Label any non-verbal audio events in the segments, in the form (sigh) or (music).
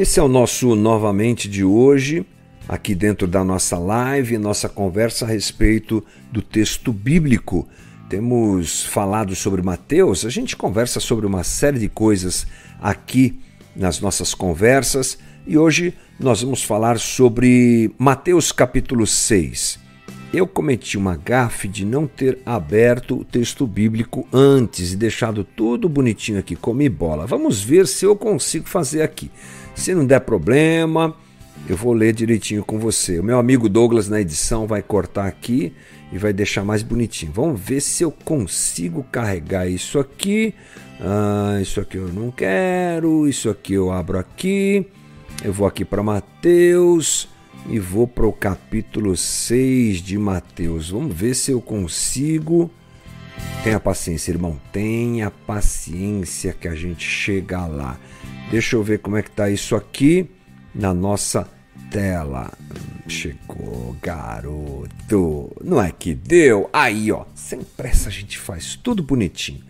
Esse é o nosso novamente de hoje, aqui dentro da nossa live, nossa conversa a respeito do texto bíblico. Temos falado sobre Mateus, a gente conversa sobre uma série de coisas aqui nas nossas conversas e hoje nós vamos falar sobre Mateus capítulo 6. Eu cometi uma gafe de não ter aberto o texto bíblico antes e deixado tudo bonitinho aqui, comi bola. Vamos ver se eu consigo fazer aqui. Se não der problema, eu vou ler direitinho com você. O meu amigo Douglas na edição vai cortar aqui e vai deixar mais bonitinho. Vamos ver se eu consigo carregar isso aqui. Ah, isso aqui eu não quero. Isso aqui eu abro aqui. Eu vou aqui para Mateus e vou para o capítulo 6 de Mateus. Vamos ver se eu consigo. Tenha paciência, irmão. Tenha paciência que a gente chega lá. Deixa eu ver como é que tá isso aqui na nossa tela. Chegou, garoto. Não é que deu? Aí, ó. Sem pressa a gente faz tudo bonitinho.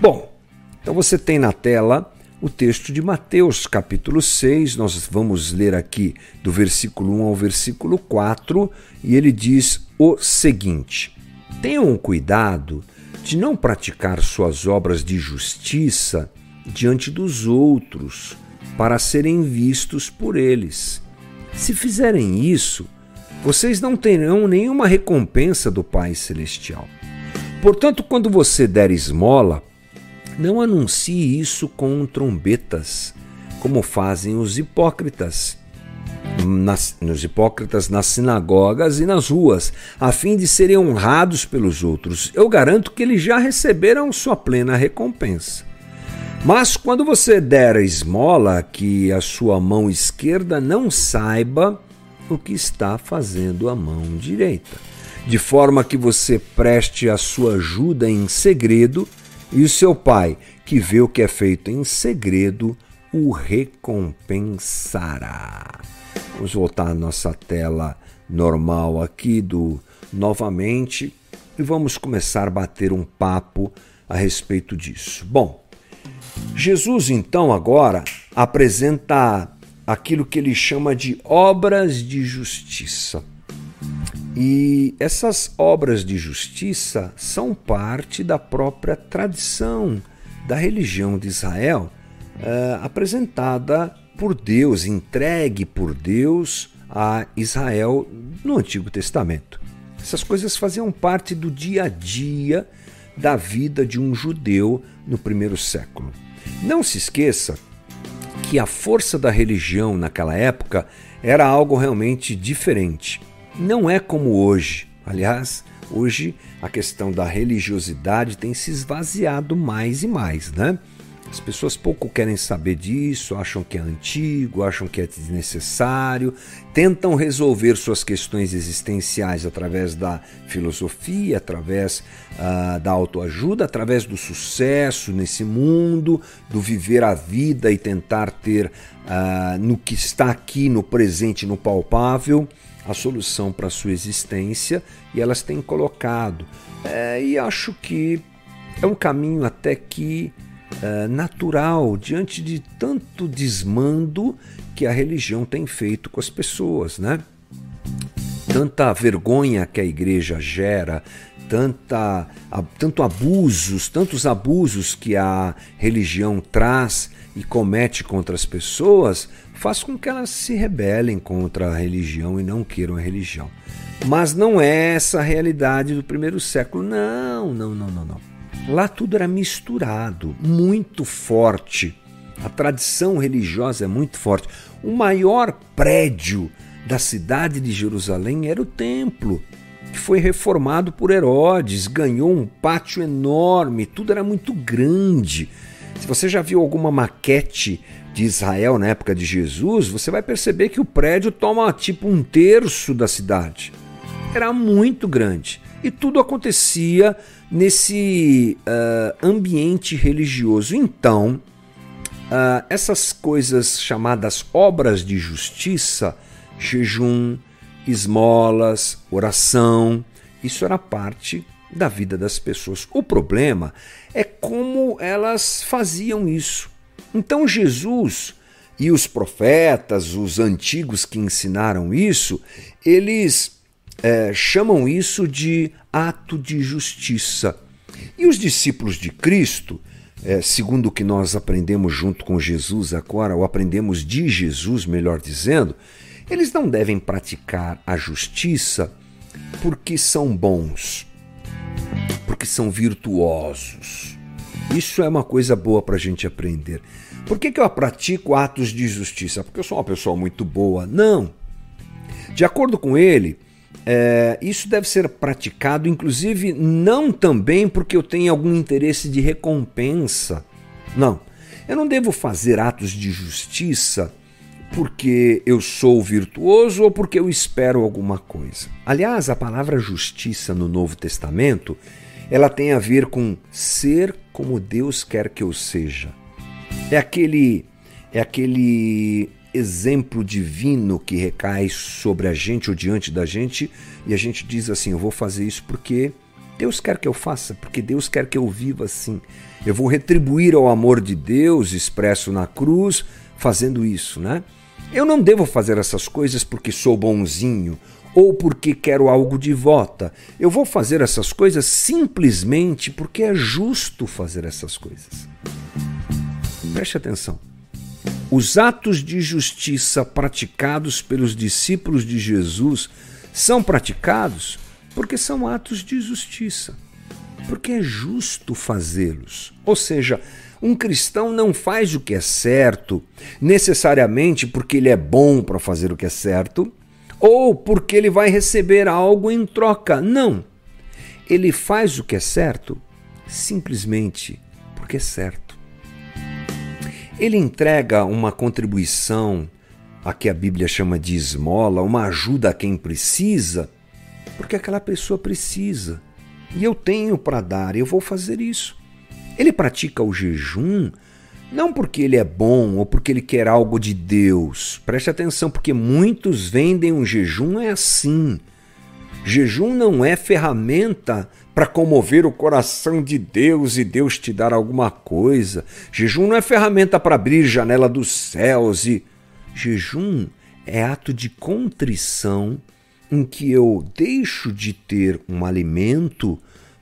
Bom, então você tem na tela o texto de Mateus, capítulo 6. Nós vamos ler aqui do versículo 1 ao versículo 4, e ele diz o seguinte: Tenham cuidado de não praticar suas obras de justiça diante dos outros para serem vistos por eles. Se fizerem isso, vocês não terão nenhuma recompensa do Pai Celestial. Portanto, quando você der esmola, não anuncie isso com trombetas, como fazem os hipócritas. Nas, nos hipócritas nas sinagogas e nas ruas, a fim de serem honrados pelos outros. Eu garanto que eles já receberam sua plena recompensa. Mas quando você der a esmola, que a sua mão esquerda não saiba o que está fazendo a mão direita, de forma que você preste a sua ajuda em segredo, e o seu pai, que vê o que é feito em segredo, o recompensará. Vamos voltar à nossa tela normal aqui do novamente e vamos começar a bater um papo a respeito disso. Bom, Jesus, então, agora apresenta aquilo que ele chama de obras de justiça. E essas obras de justiça são parte da própria tradição da religião de Israel, eh, apresentada por Deus, entregue por Deus a Israel no Antigo Testamento. Essas coisas faziam parte do dia a dia da vida de um judeu no primeiro século. Não se esqueça que a força da religião naquela época era algo realmente diferente. Não é como hoje. Aliás, hoje a questão da religiosidade tem se esvaziado mais e mais, né? As pessoas pouco querem saber disso, acham que é antigo, acham que é desnecessário, tentam resolver suas questões existenciais através da filosofia, através uh, da autoajuda, através do sucesso nesse mundo, do viver a vida e tentar ter uh, no que está aqui, no presente, no palpável, a solução para a sua existência e elas têm colocado. É, e acho que é um caminho até que uh, natural diante de tanto desmando que a religião tem feito com as pessoas, né? Tanta vergonha que a igreja gera, tanta, tanto abusos, tantos abusos que a religião traz e comete contra as pessoas, faz com que elas se rebelem contra a religião e não queiram a religião. Mas não é essa a realidade do primeiro século. Não, não, não, não, não. Lá tudo era misturado, muito forte. A tradição religiosa é muito forte. O maior prédio da cidade de Jerusalém era o templo, que foi reformado por Herodes, ganhou um pátio enorme, tudo era muito grande. Se você já viu alguma maquete de Israel na época de Jesus, você vai perceber que o prédio toma tipo um terço da cidade. Era muito grande. E tudo acontecia nesse uh, ambiente religioso. Então, uh, essas coisas chamadas obras de justiça, jejum esmolas, oração, isso era parte da vida das pessoas. O problema é como elas faziam isso. Então Jesus e os profetas, os antigos que ensinaram isso, eles é, chamam isso de ato de justiça. E os discípulos de Cristo, é, segundo o que nós aprendemos junto com Jesus agora, ou aprendemos de Jesus, melhor dizendo, eles não devem praticar a justiça porque são bons, porque são virtuosos. Isso é uma coisa boa para a gente aprender. Por que, que eu pratico atos de justiça? Porque eu sou uma pessoa muito boa? Não. De acordo com ele, é, isso deve ser praticado, inclusive, não também porque eu tenho algum interesse de recompensa. Não. Eu não devo fazer atos de justiça porque eu sou virtuoso ou porque eu espero alguma coisa. Aliás, a palavra justiça no Novo Testamento, ela tem a ver com ser como Deus quer que eu seja. É aquele é aquele exemplo divino que recai sobre a gente ou diante da gente e a gente diz assim: eu vou fazer isso porque Deus quer que eu faça, porque Deus quer que eu viva assim. Eu vou retribuir ao amor de Deus expresso na cruz fazendo isso, né? Eu não devo fazer essas coisas porque sou bonzinho ou porque quero algo de volta. Eu vou fazer essas coisas simplesmente porque é justo fazer essas coisas. Preste atenção. Os atos de justiça praticados pelos discípulos de Jesus são praticados porque são atos de justiça, porque é justo fazê-los. Ou seja, um cristão não faz o que é certo necessariamente porque ele é bom para fazer o que é certo ou porque ele vai receber algo em troca. Não. Ele faz o que é certo simplesmente porque é certo. Ele entrega uma contribuição, a que a Bíblia chama de esmola, uma ajuda a quem precisa, porque aquela pessoa precisa. E eu tenho para dar, eu vou fazer isso. Ele pratica o jejum não porque ele é bom ou porque ele quer algo de Deus. Preste atenção, porque muitos vendem um jejum é assim. Jejum não é ferramenta para comover o coração de Deus e Deus te dar alguma coisa. Jejum não é ferramenta para abrir janela dos céus e jejum é ato de contrição em que eu deixo de ter um alimento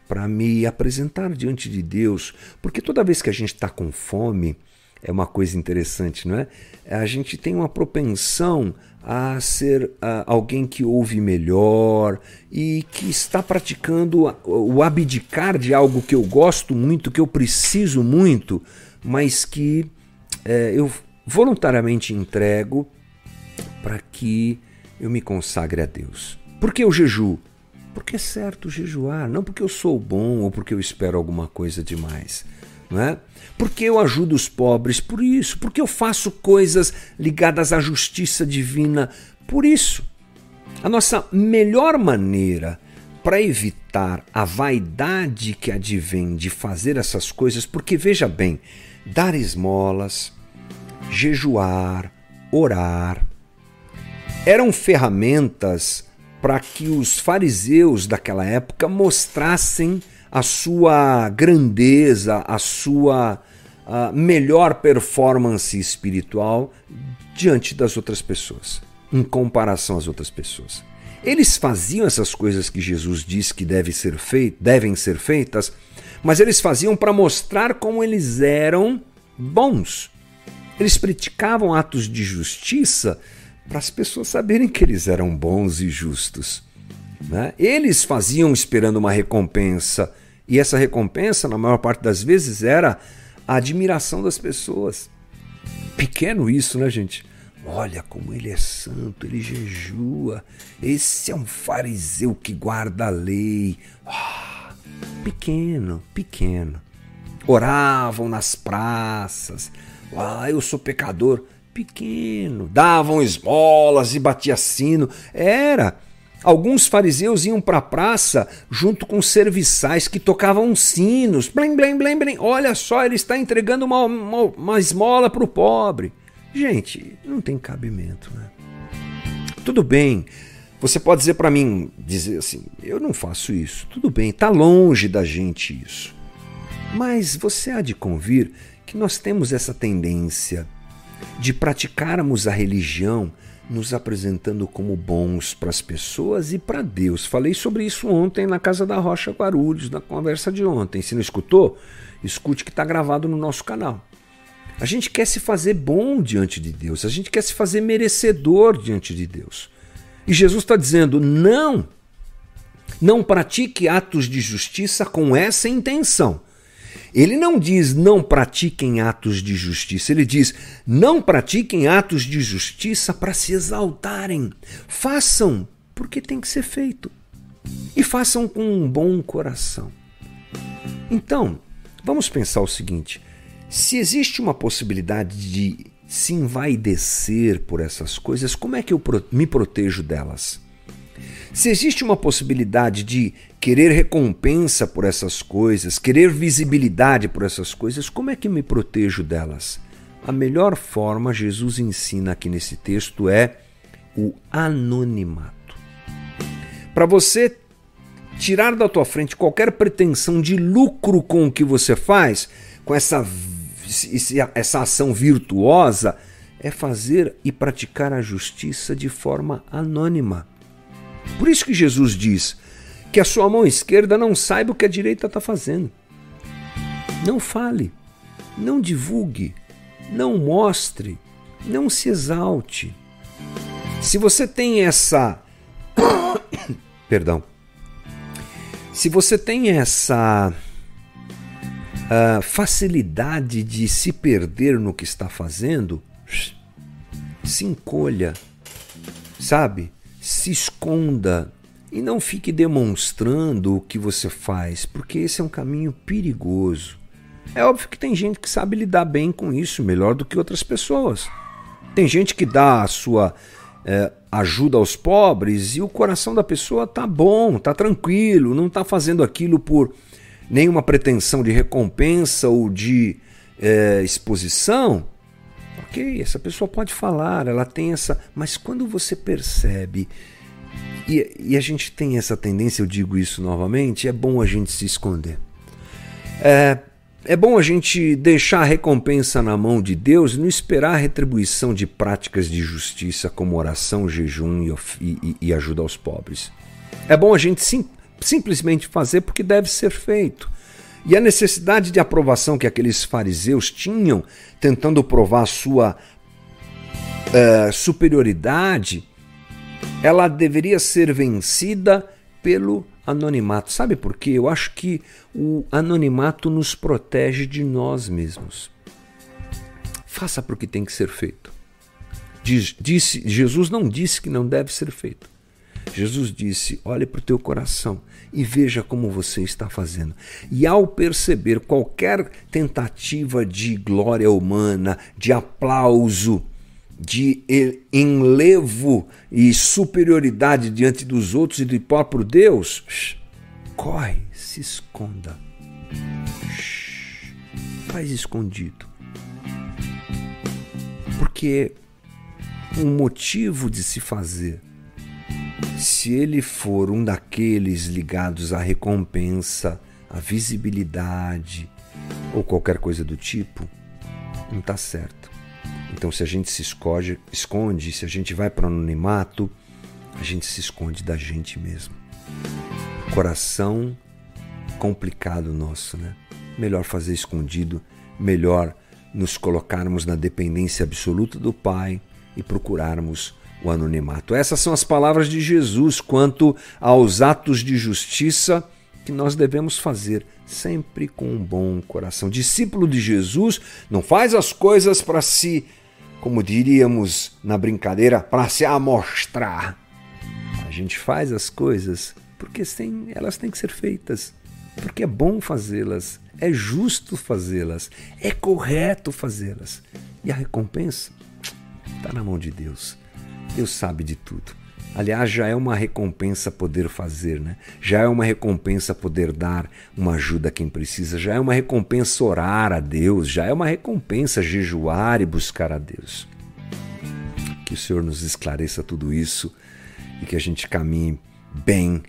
para me apresentar diante de Deus, porque toda vez que a gente está com fome, é uma coisa interessante, não é? A gente tem uma propensão a ser uh, alguém que ouve melhor e que está praticando o abdicar de algo que eu gosto muito, que eu preciso muito, mas que uh, eu voluntariamente entrego para que eu me consagre a Deus. Por que o jejum? Porque é certo jejuar, não porque eu sou bom ou porque eu espero alguma coisa demais não é? Porque eu ajudo os pobres por isso, porque eu faço coisas ligadas à justiça divina por isso. A nossa melhor maneira para evitar a vaidade que advém de fazer essas coisas, porque veja bem, dar esmolas, jejuar, orar, eram ferramentas para que os fariseus daquela época mostrassem a sua grandeza, a sua a melhor performance espiritual diante das outras pessoas, em comparação às outras pessoas. Eles faziam essas coisas que Jesus disse que deve ser feit devem ser feitas, mas eles faziam para mostrar como eles eram bons. Eles praticavam atos de justiça para as pessoas saberem que eles eram bons e justos. Né? Eles faziam esperando uma recompensa, e essa recompensa, na maior parte das vezes, era a admiração das pessoas. Pequeno isso, né, gente? Olha como ele é santo, ele jejua. Esse é um fariseu que guarda a lei. Oh, pequeno, pequeno. Oravam nas praças. Ah, eu sou pecador. Pequeno. Davam esmolas e batia sino. Era Alguns fariseus iam para a praça junto com serviçais que tocavam sinos. Blim, blim, blim, blim. Olha só, ele está entregando uma, uma, uma esmola para o pobre. Gente, não tem cabimento, né? Tudo bem, Você pode dizer para mim, dizer assim, eu não faço isso. Tudo bem, está longe da gente isso. Mas você há de convir que nós temos essa tendência de praticarmos a religião nos apresentando como bons para as pessoas e para Deus. Falei sobre isso ontem na Casa da Rocha Guarulhos, na conversa de ontem. Se não escutou, escute que está gravado no nosso canal. A gente quer se fazer bom diante de Deus, a gente quer se fazer merecedor diante de Deus. E Jesus está dizendo: não, não pratique atos de justiça com essa intenção. Ele não diz não pratiquem atos de justiça, ele diz não pratiquem atos de justiça para se exaltarem. Façam porque tem que ser feito. E façam com um bom coração. Então, vamos pensar o seguinte: se existe uma possibilidade de se envaidecer por essas coisas, como é que eu me protejo delas? Se existe uma possibilidade de querer recompensa por essas coisas, querer visibilidade por essas coisas, como é que me protejo delas? A melhor forma, Jesus ensina aqui nesse texto, é o anonimato. Para você tirar da tua frente qualquer pretensão de lucro com o que você faz, com essa essa ação virtuosa é fazer e praticar a justiça de forma anônima. Por isso que Jesus diz que a sua mão esquerda não saiba o que a direita está fazendo. Não fale, não divulgue, não mostre, não se exalte. Se você tem essa. (coughs) Perdão. Se você tem essa a facilidade de se perder no que está fazendo, se encolha, sabe? Se esconda e não fique demonstrando o que você faz, porque esse é um caminho perigoso. É óbvio que tem gente que sabe lidar bem com isso, melhor do que outras pessoas. Tem gente que dá a sua é, ajuda aos pobres e o coração da pessoa tá bom, tá tranquilo, não tá fazendo aquilo por nenhuma pretensão de recompensa ou de é, exposição, ok, essa pessoa pode falar, ela tem essa. Mas quando você percebe, e, e a gente tem essa tendência, eu digo isso novamente, é bom a gente se esconder. É, é bom a gente deixar a recompensa na mão de Deus e não esperar a retribuição de práticas de justiça como oração, jejum e, e, e ajuda aos pobres. É bom a gente sim, simplesmente fazer porque deve ser feito. E a necessidade de aprovação que aqueles fariseus tinham, tentando provar sua uh, superioridade, ela deveria ser vencida pelo anonimato. Sabe por quê? Eu acho que o anonimato nos protege de nós mesmos. Faça porque tem que ser feito. Diz, disse, Jesus não disse que não deve ser feito. Jesus disse: olhe para o teu coração e veja como você está fazendo. E ao perceber qualquer tentativa de glória humana, de aplauso, de enlevo e superioridade diante dos outros e do próprio Deus, corre, se esconda. Faz escondido. Porque o motivo de se fazer se ele for um daqueles ligados à recompensa, à visibilidade ou qualquer coisa do tipo, não está certo. Então, se a gente se esconde, esconde, se a gente vai para o anonimato, a gente se esconde da gente mesmo. Coração complicado nosso, né? Melhor fazer escondido, melhor nos colocarmos na dependência absoluta do Pai e procurarmos o anonimato. Essas são as palavras de Jesus quanto aos atos de justiça que nós devemos fazer, sempre com um bom coração. Discípulo de Jesus não faz as coisas para se, como diríamos na brincadeira, para se amostrar. A gente faz as coisas porque tem, elas têm que ser feitas, porque é bom fazê-las, é justo fazê-las, é correto fazê-las. E a recompensa está na mão de Deus. Deus sabe de tudo. Aliás, já é uma recompensa poder fazer, né? Já é uma recompensa poder dar uma ajuda a quem precisa, já é uma recompensa orar a Deus, já é uma recompensa jejuar e buscar a Deus. Que o Senhor nos esclareça tudo isso e que a gente caminhe bem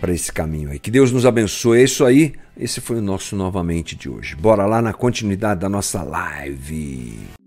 para esse caminho aí. Que Deus nos abençoe. É isso aí. Esse foi o nosso novamente de hoje. Bora lá na continuidade da nossa live.